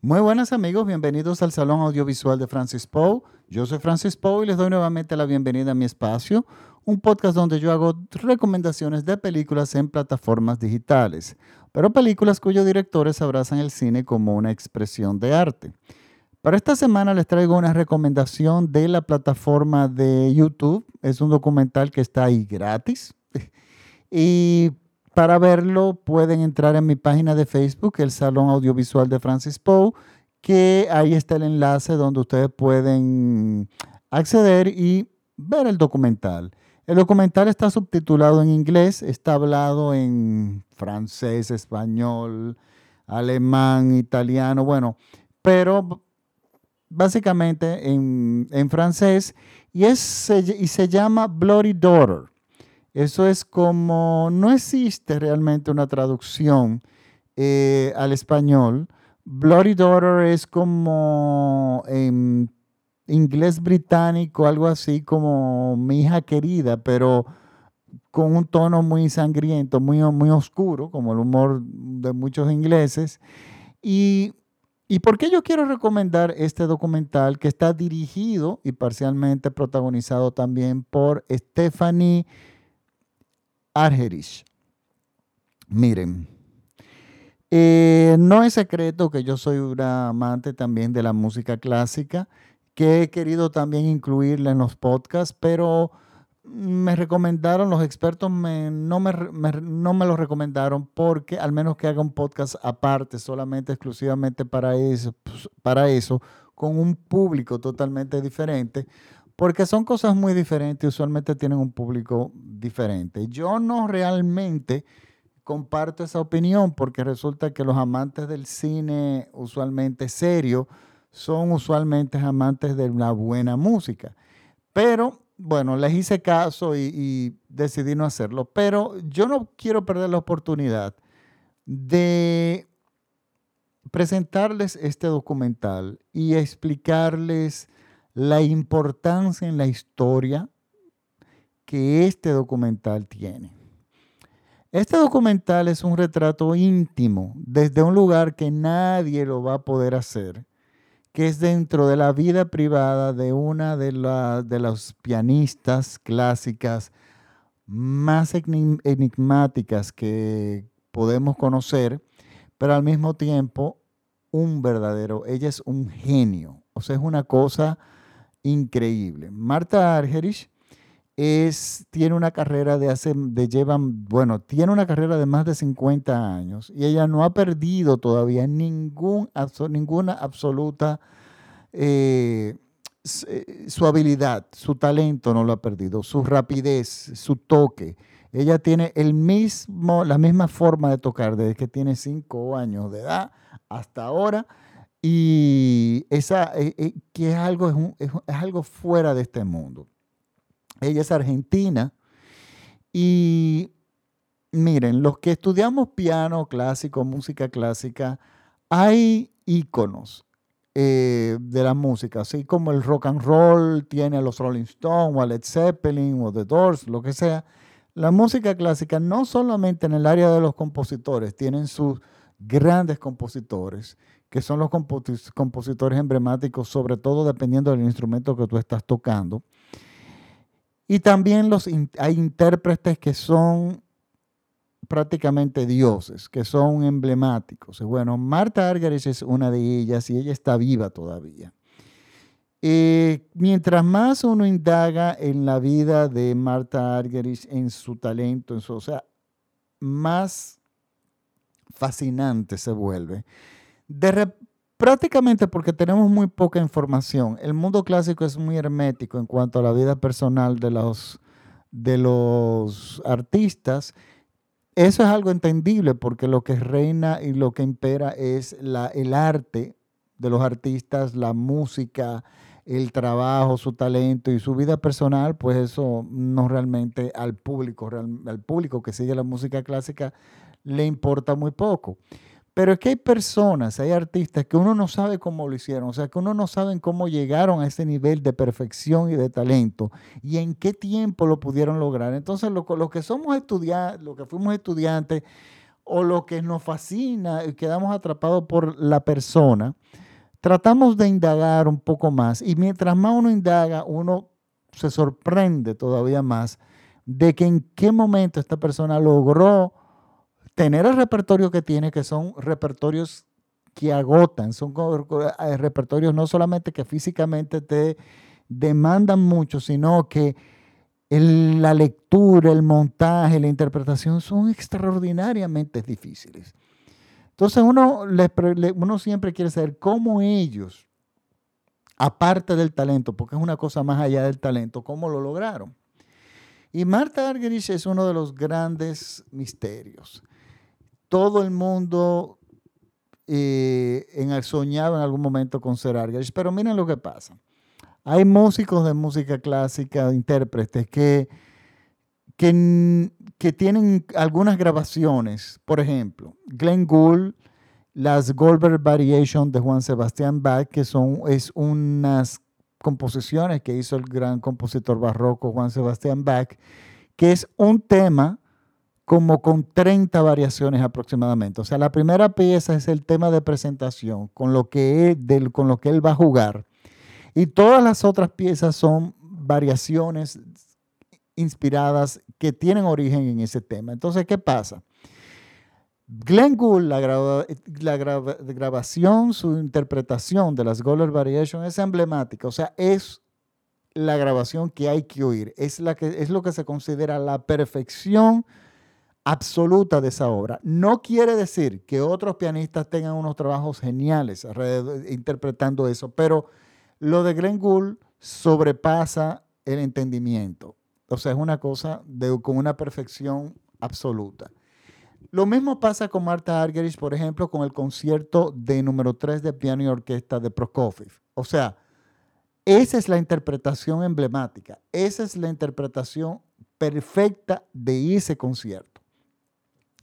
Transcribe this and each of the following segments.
Muy buenas amigos, bienvenidos al Salón Audiovisual de Francis Poe. Yo soy Francis Poe y les doy nuevamente la bienvenida a mi espacio, un podcast donde yo hago recomendaciones de películas en plataformas digitales, pero películas cuyos directores abrazan el cine como una expresión de arte. Para esta semana les traigo una recomendación de la plataforma de YouTube. Es un documental que está ahí gratis. Y para verlo pueden entrar en mi página de Facebook, el Salón Audiovisual de Francis Poe, que ahí está el enlace donde ustedes pueden acceder y ver el documental. El documental está subtitulado en inglés, está hablado en francés, español, alemán, italiano, bueno, pero básicamente en, francés y, es, y se llama Bloody Daughter. Eso es como, no existe realmente una traducción eh, al español. Bloody Daughter es como en inglés británico, algo así como mi hija querida, pero con un tono muy sangriento, muy, muy oscuro, como el humor de muchos ingleses. Y ¿Y por qué yo quiero recomendar este documental que está dirigido y parcialmente protagonizado también por Stephanie Argerich? Miren, eh, no es secreto que yo soy una amante también de la música clásica, que he querido también incluirla en los podcasts, pero me recomendaron, los expertos no, me, no me lo recomendaron porque al menos que haga un podcast aparte, solamente, exclusivamente para eso, pues, para eso, con un público totalmente diferente, porque son cosas muy diferentes y usualmente tienen un público diferente. Yo no realmente comparto esa opinión porque resulta que los amantes del cine usualmente serio son usualmente amantes de una buena música. Pero bueno, les hice caso y, decidí no hacerlo, pero yo no quiero perder la oportunidad de presentarles este documental y explicarles la importancia en la historia que este documental tiene. Este documental es un retrato íntimo desde un lugar que nadie lo va a poder hacer que es dentro de la vida privada de una de, de las pianistas clásicas más enigmáticas que podemos conocer, pero al mismo tiempo un verdadero, ella es un genio, o sea, es una cosa increíble. Marta Argerich tiene una carrera de hace, de llevan, bueno, tiene una carrera de más de 50 años y ella no ha perdido todavía ningún, ninguna absoluta, eh, eh, su habilidad, su talento no lo ha perdido, su rapidez, su toque. Ella tiene el mismo, la misma forma de tocar desde que tiene 5 años de edad hasta ahora y esa, eh, que es algo, es algo fuera de este mundo. Ella es argentina y miren, los que estudiamos piano clásico, música clásica, hay íconos eh, de la música, así como el rock and roll tiene a los Rolling Stones o a Led Zeppelin o The Doors, lo que sea. La música clásica no solamente en el área de los compositores, tienen sus grandes compositores, que son los compositores emblemáticos, sobre todo dependiendo del instrumento que tú estás tocando. Y también los, hay intérpretes que son prácticamente dioses, que son emblemáticos. Bueno, Marta Argerich es una de ellas y ella está viva todavía. Eh, mientras más uno indaga en la vida de Marta Argerich, en su talento, en su, o sea, más fascinante se vuelve. Prácticamente porque tenemos muy poca información. El mundo clásico es muy hermético en cuanto a la vida personal de los, de los artistas. Eso es algo entendible porque lo que reina y lo que impera es la, el arte de los artistas, la música, el trabajo, su talento y su vida personal, pues eso no realmente al público, al público que sigue la música clásica le importa muy poco. Pero es que hay personas, hay artistas que uno no sabe cómo lo hicieron, o sea, que uno no sabe cómo llegaron a ese nivel de perfección y de talento y en qué tiempo lo pudieron lograr. Entonces, lo, que somos estudiantes, lo que fuimos estudiantes, o lo que nos fascina y quedamos atrapados por la persona, tratamos de indagar un poco más y mientras más uno indaga, uno se sorprende todavía más de que en qué momento esta persona logró tener el repertorio que tiene, que son repertorios que agotan, son eh, repertorios no solamente que físicamente te demandan mucho, sino que la lectura, el montaje, la interpretación son extraordinariamente difíciles. Entonces uno, uno siempre quiere saber cómo ellos, aparte del talento, porque es una cosa más allá del talento, cómo lo lograron. Y Marta Argerich es uno de los grandes misterios. Todo el mundo eh, en, soñaba en algún momento con ser Argerich, pero miren lo que pasa. Hay músicos de música clásica, intérpretes, que, que, tienen algunas grabaciones. Por ejemplo, Glenn Gould, las Goldberg Variation de Juan Sebastián Bach, que son es unas composiciones que hizo el gran compositor barroco Juan Sebastián Bach, que es un tema como con 30 variaciones aproximadamente. O sea, la primera pieza es el tema de presentación, con lo que él, con lo que él va a jugar. Y todas las otras piezas son variaciones inspiradas que tienen origen en ese tema. Entonces, ¿qué pasa? Glenn Gould, la, grabación, su interpretación de las Goldberg Variations es emblemática, o sea, es la grabación que hay que oír, es, la que, es lo que se considera la perfección absoluta de esa obra. No quiere decir que otros pianistas tengan unos trabajos geniales interpretando eso, pero lo de Glenn Gould sobrepasa el entendimiento. O sea, es una cosa de, con una perfección absoluta. Lo mismo pasa con Marta Argerich, por ejemplo, con el concierto de número 3 de piano y orquesta de Prokofiev. O sea, esa es la interpretación emblemática, esa es la interpretación perfecta de ese concierto.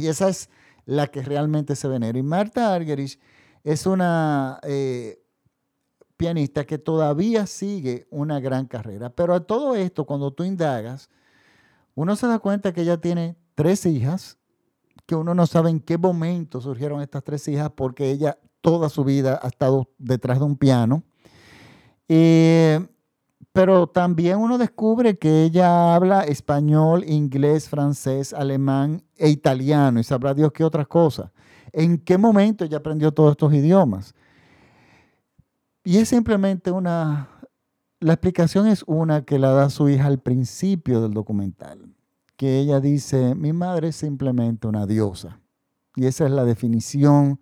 Y esa es la que realmente se venera. Y Marta Argerich es una eh, pianista que todavía sigue una gran carrera. Pero a todo esto, cuando tú indagas, uno se da cuenta que ella tiene tres hijas, que uno no sabe en qué momento surgieron estas tres hijas, porque ella toda su vida ha estado detrás de un piano. Eh, pero también uno descubre que ella habla español, inglés, francés, alemán e italiano, y sabrá Dios qué otras cosas. ¿En qué momento ella aprendió todos estos idiomas? Y es simplemente una, la explicación es una que la da su hija al principio del documental, que ella dice, mi madre es simplemente una diosa. Y esa es la definición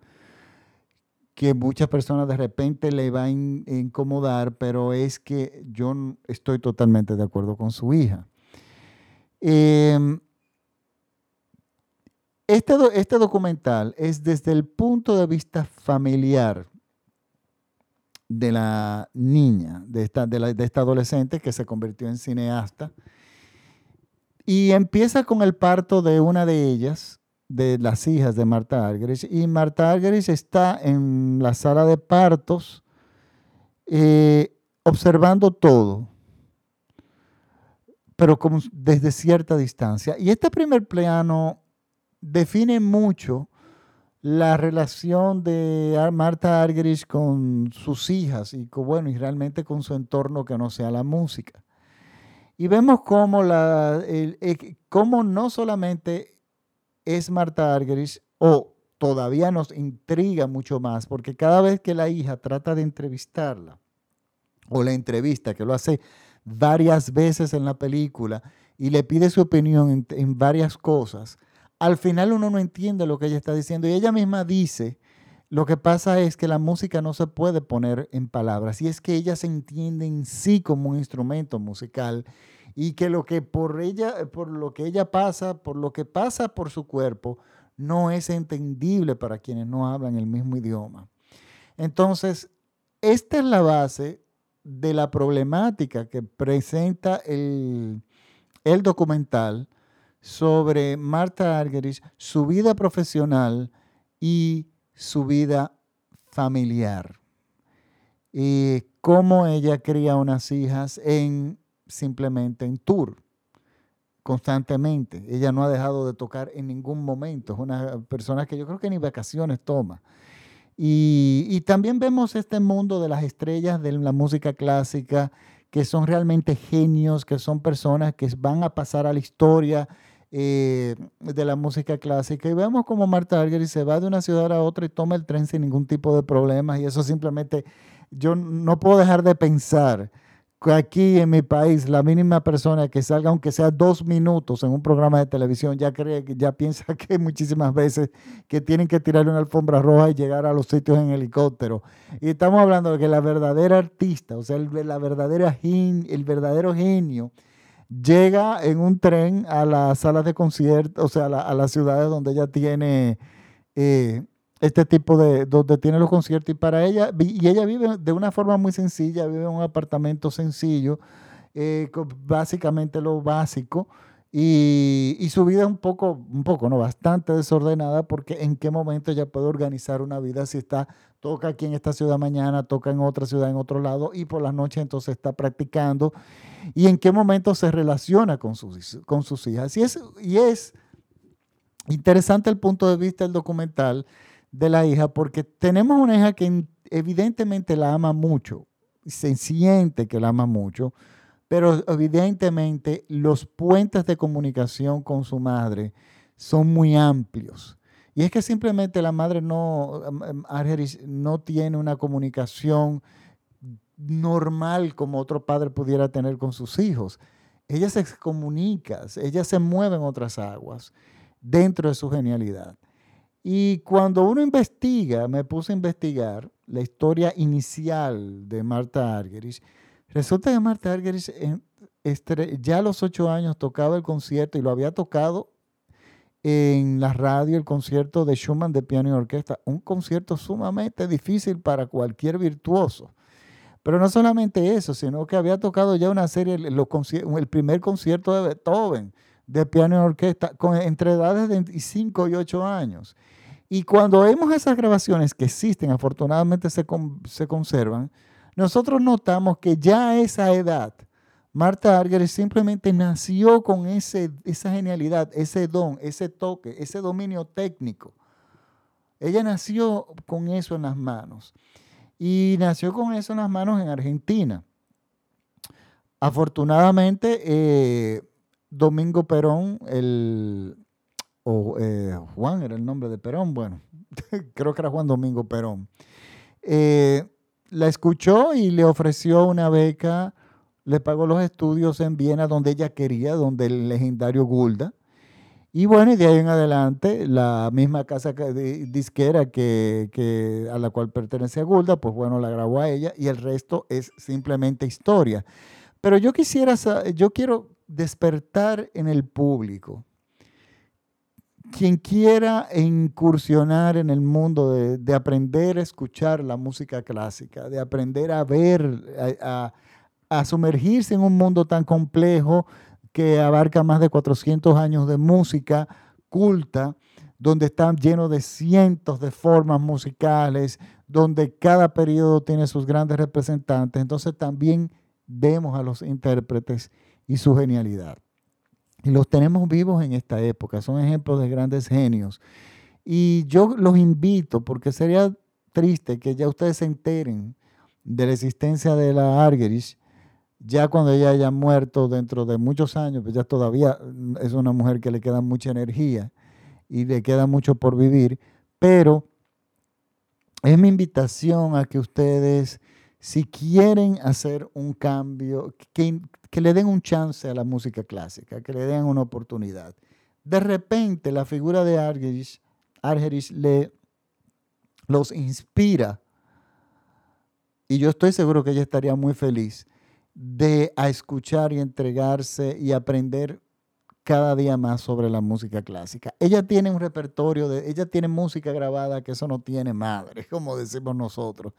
que muchas personas de repente le va a incomodar, pero es que yo estoy totalmente de acuerdo con su hija. Em, este, este documental es desde el punto de vista familiar de la niña, de esta, de, esta adolescente que se convirtió en cineasta. Y empieza con el parto de una de ellas, de las hijas de Marta Argerich. Y Marta Argerich está en la sala de partos eh, observando todo, pero desde cierta distancia. Y este primer plano define mucho la relación de Marta Argerich con sus hijas y, con, bueno, y realmente con su entorno que no sea la música. Y vemos la, cómo no solamente es Marta Argerich, o todavía nos intriga mucho más, porque cada vez que la hija trata de entrevistarla, o la entrevista, que lo hace varias veces en la película, y le pide su opinión en varias cosas, al final uno no entiende lo que ella está diciendo y ella misma dice, lo que pasa es que la música no se puede poner en palabras y es que ella se entiende en sí como un instrumento musical y que lo que por ella por lo que ella pasa, por lo que pasa por su cuerpo no es entendible para quienes no hablan el mismo idioma. Entonces, esta es la base de la problemática que presenta el, el documental sobre Marta Argerich, su vida profesional y su vida familiar. Y cómo ella cría unas hijas en simplemente en Tour, constantemente. Ella no ha dejado de tocar en ningún momento. Es una persona que yo creo que ni vacaciones toma. Y, también vemos este mundo de las estrellas de la música clásica, que son realmente genios, que son personas que van a pasar a la historia eh, de la música clásica. Y vemos como Marta Argerich se va de una ciudad a otra y toma el tren sin ningún tipo de problemas. Y eso simplemente, yo no puedo dejar de pensar aquí en mi país la mínima persona que salga, aunque sea dos minutos en un programa de televisión, ya cree, ya piensa que muchísimas veces que tienen que tirarle una alfombra roja y llegar a los sitios en helicóptero. Y estamos hablando de que la verdadera artista, o sea, el, la verdadera el verdadero genio, llega en un tren a las salas de conciertos, o sea, a, las ciudades donde ella tiene eh, este tipo de, donde tiene los conciertos y para ella, y ella vive de una forma muy sencilla, vive en un apartamento sencillo, eh, básicamente lo básico, y, y, su vida es un poco, un poco, no, bastante desordenada porque en qué momento ella puede organizar una vida si está, toca aquí en esta ciudad mañana, toca en otra ciudad en otro lado y por las noches entonces está practicando y en qué momento se relaciona con sus, con sus hijas. Y es, y es interesante el punto de vista del documental de la hija, porque tenemos una hija que evidentemente la ama mucho, se siente que la ama mucho, pero evidentemente los puentes de comunicación con su madre son muy amplios. Y es que simplemente la madre no, no tiene una comunicación normal como otro padre pudiera tener con sus hijos. Ella se comunica, ella se mueve en otras aguas dentro de su genialidad. Y cuando uno investiga, me puse a investigar la historia inicial de Marta Argerich, resulta que Marta Argerich ya a los ocho años tocaba el concierto y lo había tocado en la radio, el concierto de Schumann de piano y orquesta, un concierto sumamente difícil para cualquier virtuoso. Pero no solamente eso, sino que había tocado ya una serie, el primer concierto de Beethoven de piano y orquesta con, entre edades de 5 y 8 años. Y cuando vemos esas grabaciones que existen, afortunadamente se, se conservan, nosotros notamos que ya a esa edad, Marta Arger simplemente nació con ese, esa genialidad, ese don, ese toque, ese dominio técnico. Ella nació con eso en las manos. Y nació con eso en las manos en Argentina. Afortunadamente, eh, Domingo Perón, el, o eh, Juan era el nombre de Perón, bueno, creo que era Juan Domingo Perón, eh, la escuchó y le ofreció una beca, le pagó los estudios en Viena donde ella quería, donde el legendario Gulda. Y bueno, y de ahí en adelante, la misma casa disquera que, a la cual pertenece Gulda, pues bueno, la grabó a ella y el resto es simplemente historia. Pero yo quisiera, yo quiero despertar en el público. Quien quiera incursionar en el mundo de, aprender a escuchar la música clásica, de aprender a ver, a, a sumergirse en un mundo tan complejo que abarca más de 400 años de música culta, donde están llenos de cientos de formas musicales, donde cada periodo tiene sus grandes representantes. Entonces también vemos a los intérpretes y su genialidad. Y los tenemos vivos en esta época, son ejemplos de grandes genios. Y yo los invito, porque sería triste que ya ustedes se enteren de la existencia de la Argerich, ya cuando ella haya muerto dentro de muchos años, pues ya todavía es una mujer que le queda mucha energía y le queda mucho por vivir, pero es mi invitación a que ustedes si quieren hacer un cambio, que, le den un chance a la música clásica, que le den una oportunidad. De repente la figura de Argerich, Argerich le, los inspira y yo estoy seguro que ella estaría muy feliz de a escuchar y entregarse y aprender cada día más sobre la música clásica. Ella tiene un repertorio, de, ella tiene música grabada que eso no tiene madre, como decimos nosotros.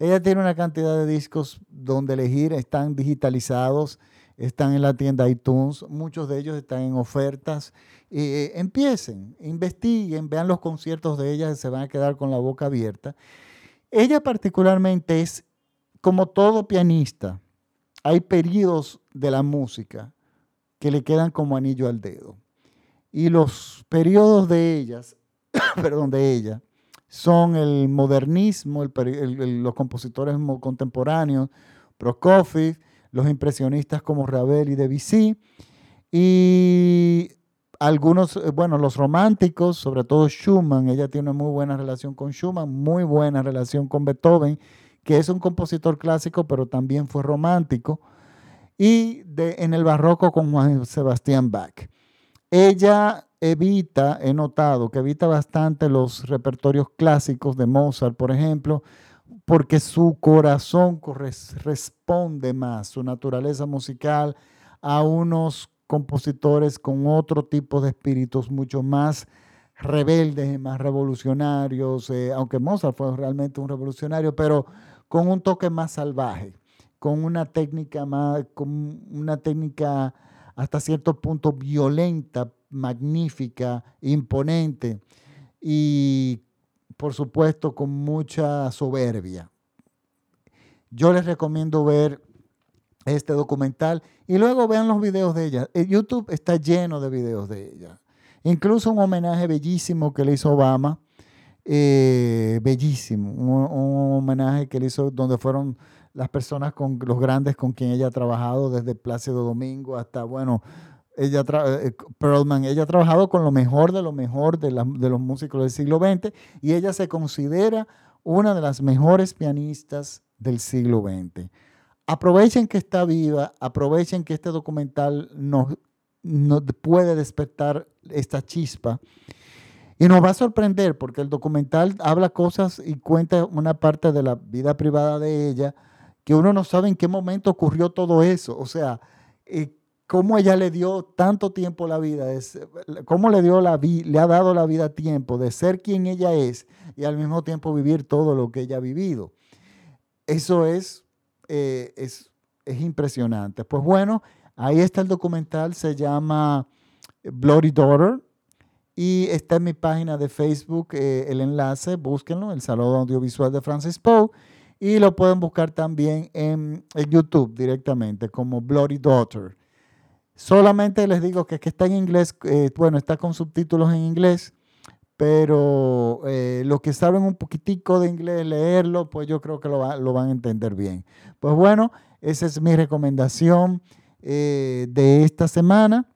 Ella tiene una cantidad de discos donde elegir, están digitalizados, están en la tienda iTunes, muchos de ellos están en ofertas. Eh, empiecen, investiguen, vean los conciertos de ella, se van a quedar con la boca abierta. Ella particularmente es, como todo pianista, hay periodos de la música que le quedan como anillo al dedo. Y los periodos de ellas, perdón, de ella, son el modernismo, los compositores contemporáneos, Prokofiev, los impresionistas como Ravel y Debussy, y algunos, eh, bueno, los románticos, sobre todo Schumann, ella tiene una muy buena relación con Schumann, muy buena relación con Beethoven, que es un compositor clásico, pero también fue romántico, y en el barroco con Juan Sebastián Bach. Ella evita, he notado que evita bastante los repertorios clásicos de Mozart, por ejemplo, porque su corazón responde más, su naturaleza musical, a unos compositores con otro tipo de espíritus mucho más rebeldes y más revolucionarios, eh, aunque Mozart fue realmente un revolucionario, pero con un toque más salvaje, con una técnica más, con una técnica hasta cierto punto violenta, magnífica, imponente y por supuesto con mucha soberbia. Yo les recomiendo ver este documental y luego vean los videos de ella. El YouTube está lleno de videos de ella. Incluso un homenaje bellísimo que le hizo Obama, eh, bellísimo, un, homenaje que le hizo donde fueron las personas con los grandes con quien ella ha trabajado, desde Plácido Domingo hasta, bueno, ella eh, Perlman, ella ha trabajado con lo mejor de lo mejor de, de los músicos del siglo XX y ella se considera una de las mejores pianistas del siglo XX aprovechen que está viva, aprovechen que este documental nos, puede despertar esta chispa. Y nos va a sorprender porque el documental habla cosas y cuenta una parte de la vida privada de ella que uno no sabe en qué momento ocurrió todo eso. O sea, eh, cómo ella le dio tanto tiempo la vida, es, cómo le, dio la le ha dado la vida tiempo de ser quien ella es y al mismo tiempo vivir todo lo que ella ha vivido. Eso es eh, es, impresionante. Pues bueno, ahí está el documental, se llama Bloody Daughter y está en mi página de Facebook eh, el enlace, búsquenlo, el Salón Audiovisual de Francis Poe y lo pueden buscar también en, YouTube directamente como Bloody Daughter. Solamente les digo que, que está en inglés, eh, bueno, está con subtítulos en inglés pero eh, los que saben un poquitico de inglés, leerlo, pues yo creo que lo, van a entender bien. Pues bueno, esa es mi recomendación de esta semana.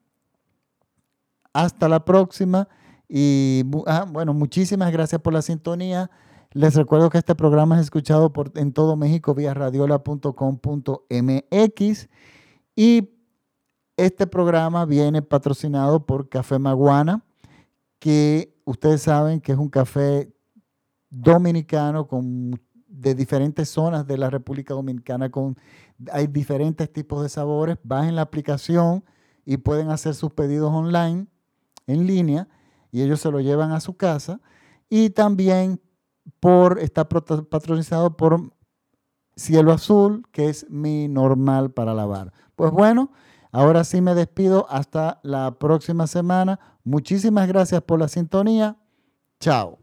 Hasta la próxima. Y ah, bueno, muchísimas gracias por la sintonía. Les recuerdo que este programa es escuchado en todo México vía radiola.com.mx y este programa viene patrocinado por Café Maguana, que ustedes saben que es un café dominicano con, de diferentes zonas de la República Dominicana. Con, hay diferentes tipos de sabores. Bajen la aplicación y pueden hacer sus pedidos online, en línea, y ellos se lo llevan a su casa. Y también por, está patronizado por Cielo Azul, que es mi normal para lavar. Pues bueno, ahora sí me despido. Hasta la próxima semana. Muchísimas gracias por la sintonía. Chao.